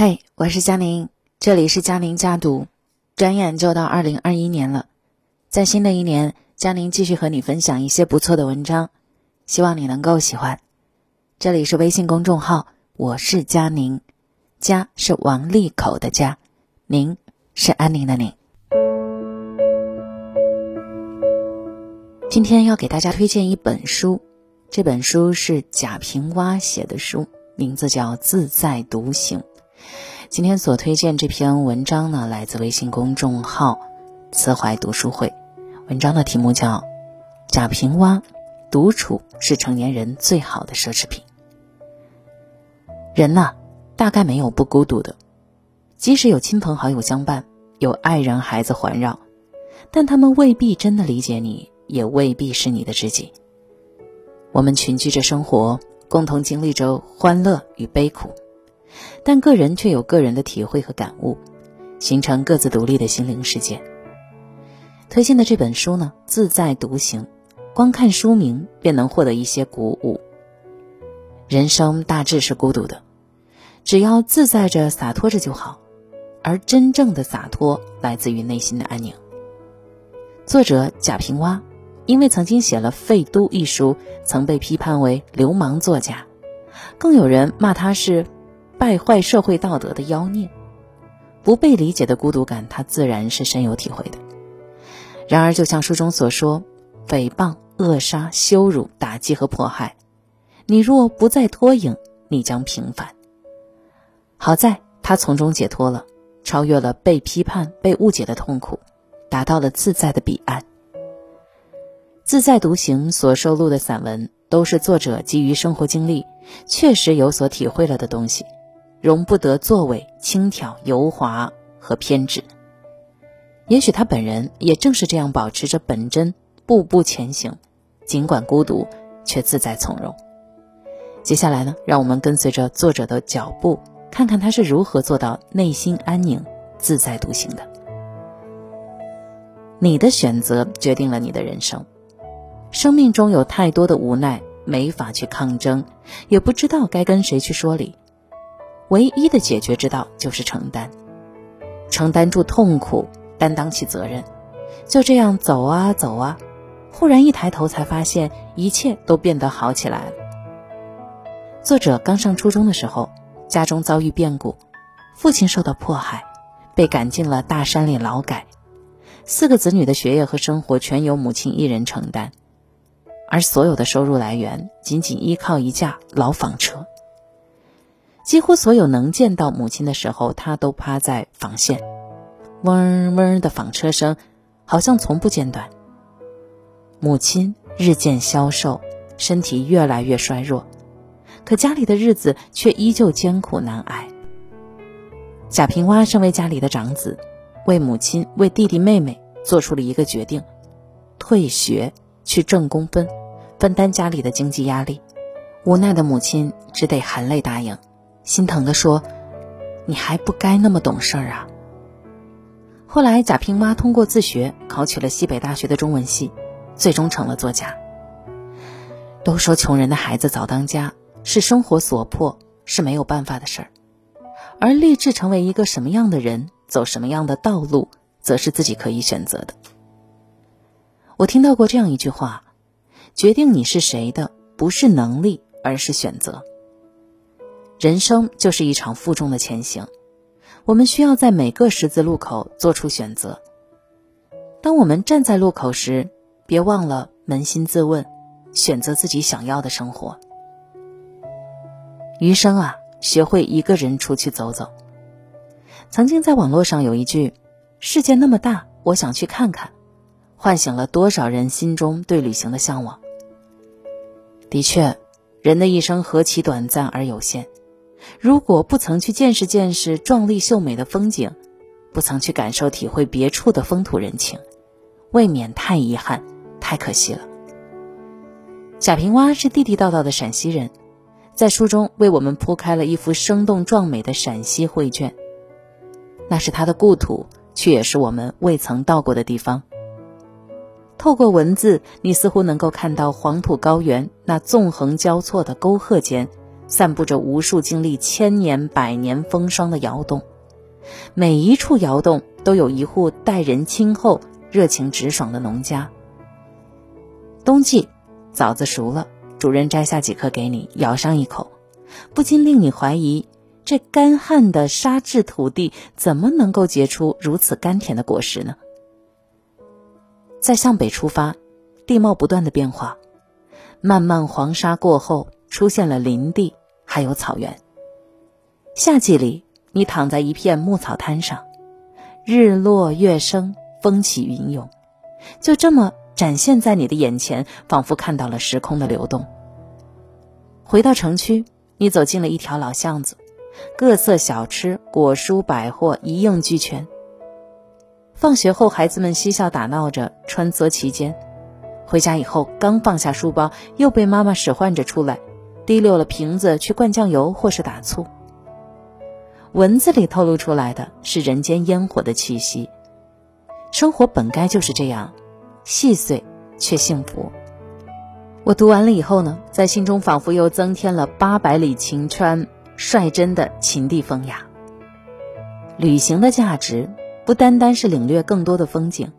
嘿，我是佳宁，这里是佳宁家读。转眼就到二零二一年了，在新的一年，佳宁继续和你分享一些不错的文章，希望你能够喜欢。这里是微信公众号，我是佳宁，家是王利口的家，宁是安宁的宁。今天要给大家推荐一本书，这本书是贾平凹写的书，名字叫《自在独行》。今天所推荐这篇文章呢，来自微信公众号“慈怀读书会”。文章的题目叫《贾平凹：独处是成年人最好的奢侈品》。人呐，大概没有不孤独的，即使有亲朋好友相伴，有爱人孩子环绕，但他们未必真的理解你，也未必是你的知己。我们群居着生活，共同经历着欢乐与悲苦。但个人却有个人的体会和感悟，形成各自独立的心灵世界。推荐的这本书呢，自在独行，光看书名便能获得一些鼓舞。人生大致是孤独的，只要自在着、洒脱着就好。而真正的洒脱来自于内心的安宁。作者贾平凹，因为曾经写了《废都》一书，曾被批判为流氓作家，更有人骂他是。败坏社会道德的妖孽，不被理解的孤独感，他自然是深有体会的。然而，就像书中所说，诽谤、扼杀、羞辱、打击和迫害，你若不再脱颖，你将平凡。好在他从中解脱了，超越了被批判、被误解的痛苦，达到了自在的彼岸。自在独行所收录的散文，都是作者基于生活经历，确实有所体会了的东西。容不得作为轻佻、油滑和偏执。也许他本人也正是这样保持着本真，步步前行，尽管孤独，却自在从容。接下来呢，让我们跟随着作者的脚步，看看他是如何做到内心安宁、自在独行的。你的选择决定了你的人生。生命中有太多的无奈，没法去抗争，也不知道该跟谁去说理。唯一的解决之道就是承担，承担住痛苦，担当起责任，就这样走啊走啊，忽然一抬头才发现一切都变得好起来了。作者刚上初中的时候，家中遭遇变故，父亲受到迫害，被赶进了大山里劳改，四个子女的学业和生活全由母亲一人承担，而所有的收入来源仅仅依靠一架老纺车。几乎所有能见到母亲的时候，他都趴在纺线，嗡嗡的纺车声，好像从不间断。母亲日渐消瘦，身体越来越衰弱，可家里的日子却依旧艰苦难挨。贾平凹身为家里的长子，为母亲、为弟弟妹妹做出了一个决定：退学去挣工分，分担家里的经济压力。无奈的母亲只得含泪答应。心疼地说：“你还不该那么懂事儿啊。”后来，贾平凹通过自学考取了西北大学的中文系，最终成了作家。都说穷人的孩子早当家是生活所迫，是没有办法的事儿，而立志成为一个什么样的人，走什么样的道路，则是自己可以选择的。我听到过这样一句话：“决定你是谁的，不是能力，而是选择。”人生就是一场负重的前行，我们需要在每个十字路口做出选择。当我们站在路口时，别忘了扪心自问，选择自己想要的生活。余生啊，学会一个人出去走走。曾经在网络上有一句：“世界那么大，我想去看看”，唤醒了多少人心中对旅行的向往。的确，人的一生何其短暂而有限。如果不曾去见识见识壮丽秀美的风景，不曾去感受体会别处的风土人情，未免太遗憾，太可惜了。贾平凹是地地道道的陕西人，在书中为我们铺开了一幅生动壮美的陕西绘卷。那是他的故土，却也是我们未曾到过的地方。透过文字，你似乎能够看到黄土高原那纵横交错的沟壑间。散布着无数经历千年百年风霜的窑洞，每一处窑洞都有一户待人亲厚、热情直爽的农家。冬季，枣子熟了，主人摘下几颗给你，咬上一口，不禁令你怀疑：这干旱的沙质土地怎么能够结出如此甘甜的果实呢？再向北出发，地貌不断的变化，漫漫黄沙过后，出现了林地，还有草原。夏季里，你躺在一片牧草滩上，日落月升，风起云涌，就这么。展现在你的眼前，仿佛看到了时空的流动。回到城区，你走进了一条老巷子，各色小吃、果蔬、百货一应俱全。放学后，孩子们嬉笑打闹着穿梭其间。回家以后，刚放下书包，又被妈妈使唤着出来，滴溜了瓶子去灌酱油或是打醋。文字里透露出来的是人间烟火的气息。生活本该就是这样。细碎却幸福。我读完了以后呢，在心中仿佛又增添了八百里晴川率真的秦地风雅。旅行的价值不单单是领略更多的风景，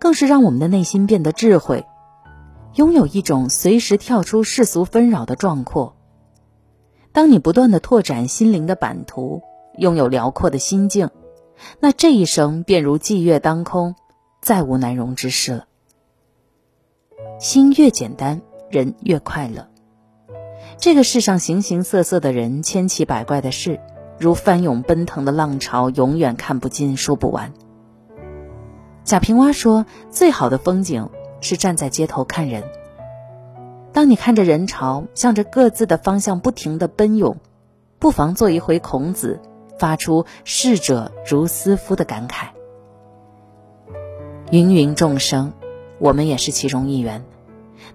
更是让我们的内心变得智慧，拥有一种随时跳出世俗纷扰的壮阔。当你不断的拓展心灵的版图，拥有辽阔的心境，那这一生便如霁月当空，再无难容之事了。心越简单，人越快乐。这个世上形形色色的人，千奇百怪的事，如翻涌奔腾的浪潮，永远看不尽，说不完。贾平凹说：“最好的风景是站在街头看人。当你看着人潮向着各自的方向不停的奔涌，不妨做一回孔子，发出‘逝者如斯夫’的感慨。芸芸众生。”我们也是其中一员，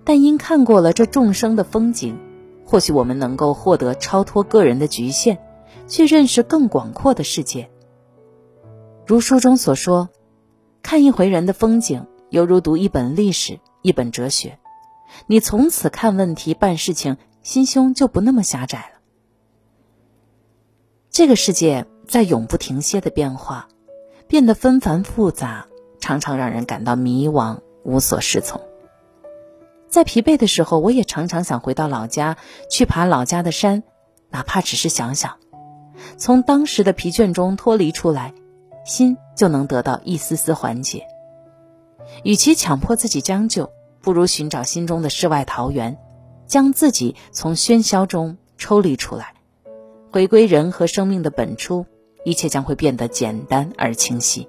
但因看过了这众生的风景，或许我们能够获得超脱个人的局限，去认识更广阔的世界。如书中所说，看一回人的风景，犹如读一本历史、一本哲学。你从此看问题、办事情，心胸就不那么狭窄了。这个世界在永不停歇的变化，变得纷繁复杂，常常让人感到迷惘。无所适从，在疲惫的时候，我也常常想回到老家去爬老家的山，哪怕只是想想，从当时的疲倦中脱离出来，心就能得到一丝丝缓解。与其强迫自己将就，不如寻找心中的世外桃源，将自己从喧嚣中抽离出来，回归人和生命的本初，一切将会变得简单而清晰。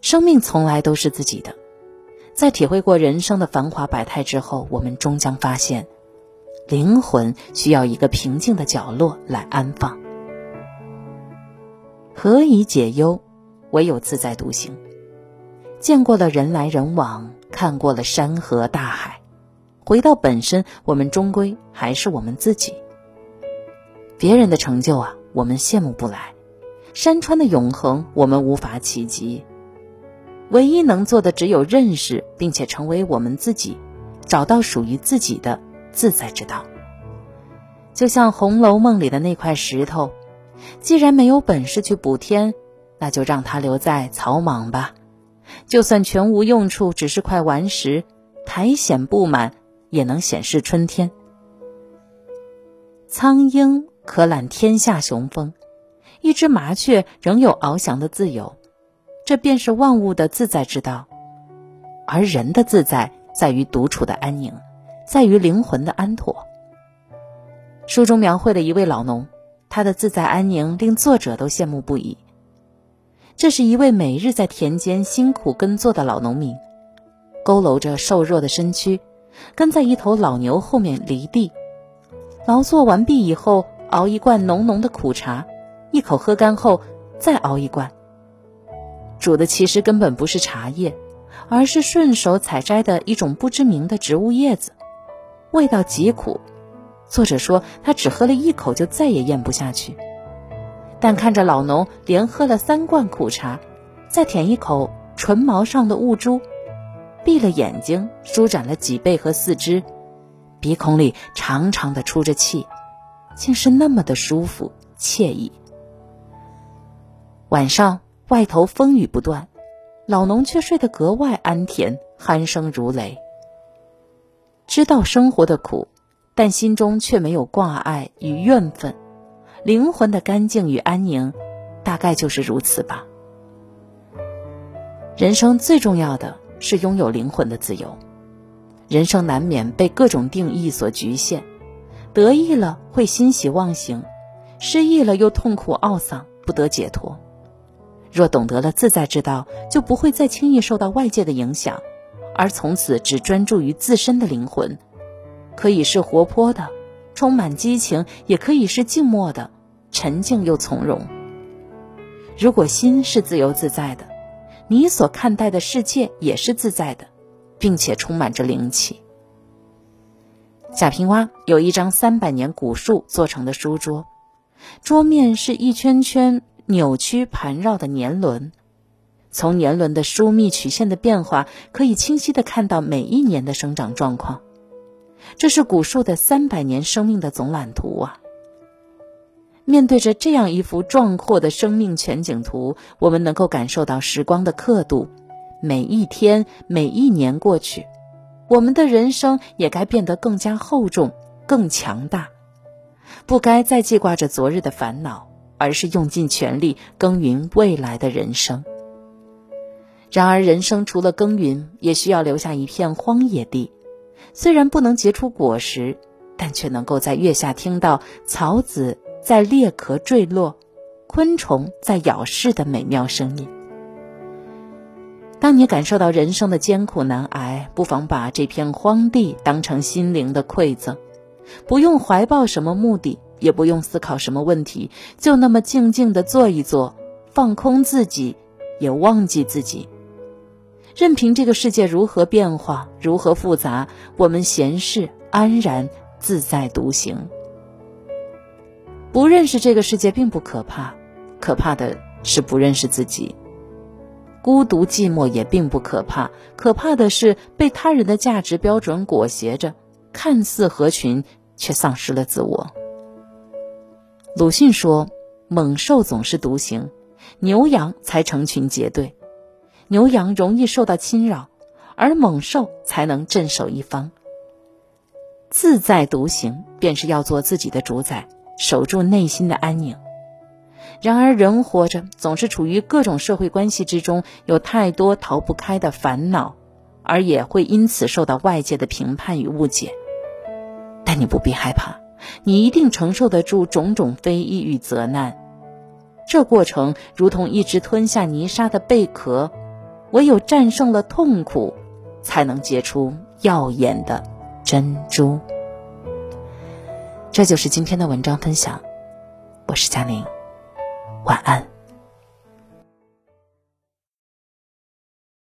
生命从来都是自己的，在体会过人生的繁华百态之后，我们终将发现，灵魂需要一个平静的角落来安放。何以解忧？唯有自在独行。见过了人来人往，看过了山河大海，回到本身，我们终归还是我们自己。别人的成就啊，我们羡慕不来；山川的永恒，我们无法企及。唯一能做的只有认识，并且成为我们自己，找到属于自己的自在之道。就像《红楼梦》里的那块石头，既然没有本事去补天，那就让它留在草莽吧。就算全无用处，只是块顽石，苔藓布满，也能显示春天。苍鹰可揽天下雄风，一只麻雀仍有翱翔的自由。这便是万物的自在之道，而人的自在在于独处的安宁，在于灵魂的安妥。书中描绘的一位老农，他的自在安宁令作者都羡慕不已。这是一位每日在田间辛苦耕作的老农民，佝偻着瘦弱的身躯，跟在一头老牛后面犁地。劳作完毕以后，熬一罐浓浓的苦茶，一口喝干后，再熬一罐。煮的其实根本不是茶叶，而是顺手采摘的一种不知名的植物叶子，味道极苦。作者说他只喝了一口就再也咽不下去，但看着老农连喝了三罐苦茶，再舔一口唇毛上的雾珠，闭了眼睛，舒展了脊背和四肢，鼻孔里长长的出着气。竟是那么的舒服惬意。晚上外头风雨不断，老农却睡得格外安恬，鼾声如雷。知道生活的苦，但心中却没有挂碍与怨愤，灵魂的干净与安宁，大概就是如此吧。人生最重要的是拥有灵魂的自由。人生难免被各种定义所局限，得意了会欣喜忘形，失意了又痛苦懊丧，不得解脱。若懂得了自在之道，就不会再轻易受到外界的影响，而从此只专注于自身的灵魂。可以是活泼的，充满激情；也可以是静默的，沉静又从容。如果心是自由自在的，你所看待的世界也是自在的。并且充满着灵气。贾平凹有一张三百年古树做成的书桌，桌面是一圈圈扭曲盘绕的年轮，从年轮的疏密曲线的变化，可以清晰的看到每一年的生长状况。这是古树的三百年生命的总览图啊！面对着这样一幅壮阔的生命全景图，我们能够感受到时光的刻度。每一天，每一年过去，我们的人生也该变得更加厚重、更强大，不该再记挂着昨日的烦恼，而是用尽全力耕耘未来的人生。然而，人生除了耕耘，也需要留下一片荒野地，虽然不能结出果实，但却能够在月下听到草籽在裂壳坠落，昆虫在咬噬的美妙声音。当你感受到人生的艰苦难挨，不妨把这片荒地当成心灵的馈赠，不用怀抱什么目的，也不用思考什么问题，就那么静静的坐一坐，放空自己，也忘记自己，任凭这个世界如何变化，如何复杂，我们闲适安然自在独行。不认识这个世界并不可怕，可怕的是不认识自己。孤独寂寞也并不可怕，可怕的是被他人的价值标准裹挟着，看似合群，却丧失了自我。鲁迅说：“猛兽总是独行，牛羊才成群结队。牛羊容易受到侵扰，而猛兽才能镇守一方。自在独行，便是要做自己的主宰，守住内心的安宁。”然而，人活着总是处于各种社会关系之中，有太多逃不开的烦恼，而也会因此受到外界的评判与误解。但你不必害怕，你一定承受得住种种非议与责难。这过程如同一只吞下泥沙的贝壳，唯有战胜了痛苦，才能结出耀眼的珍珠。这就是今天的文章分享，我是佳宁。晚安。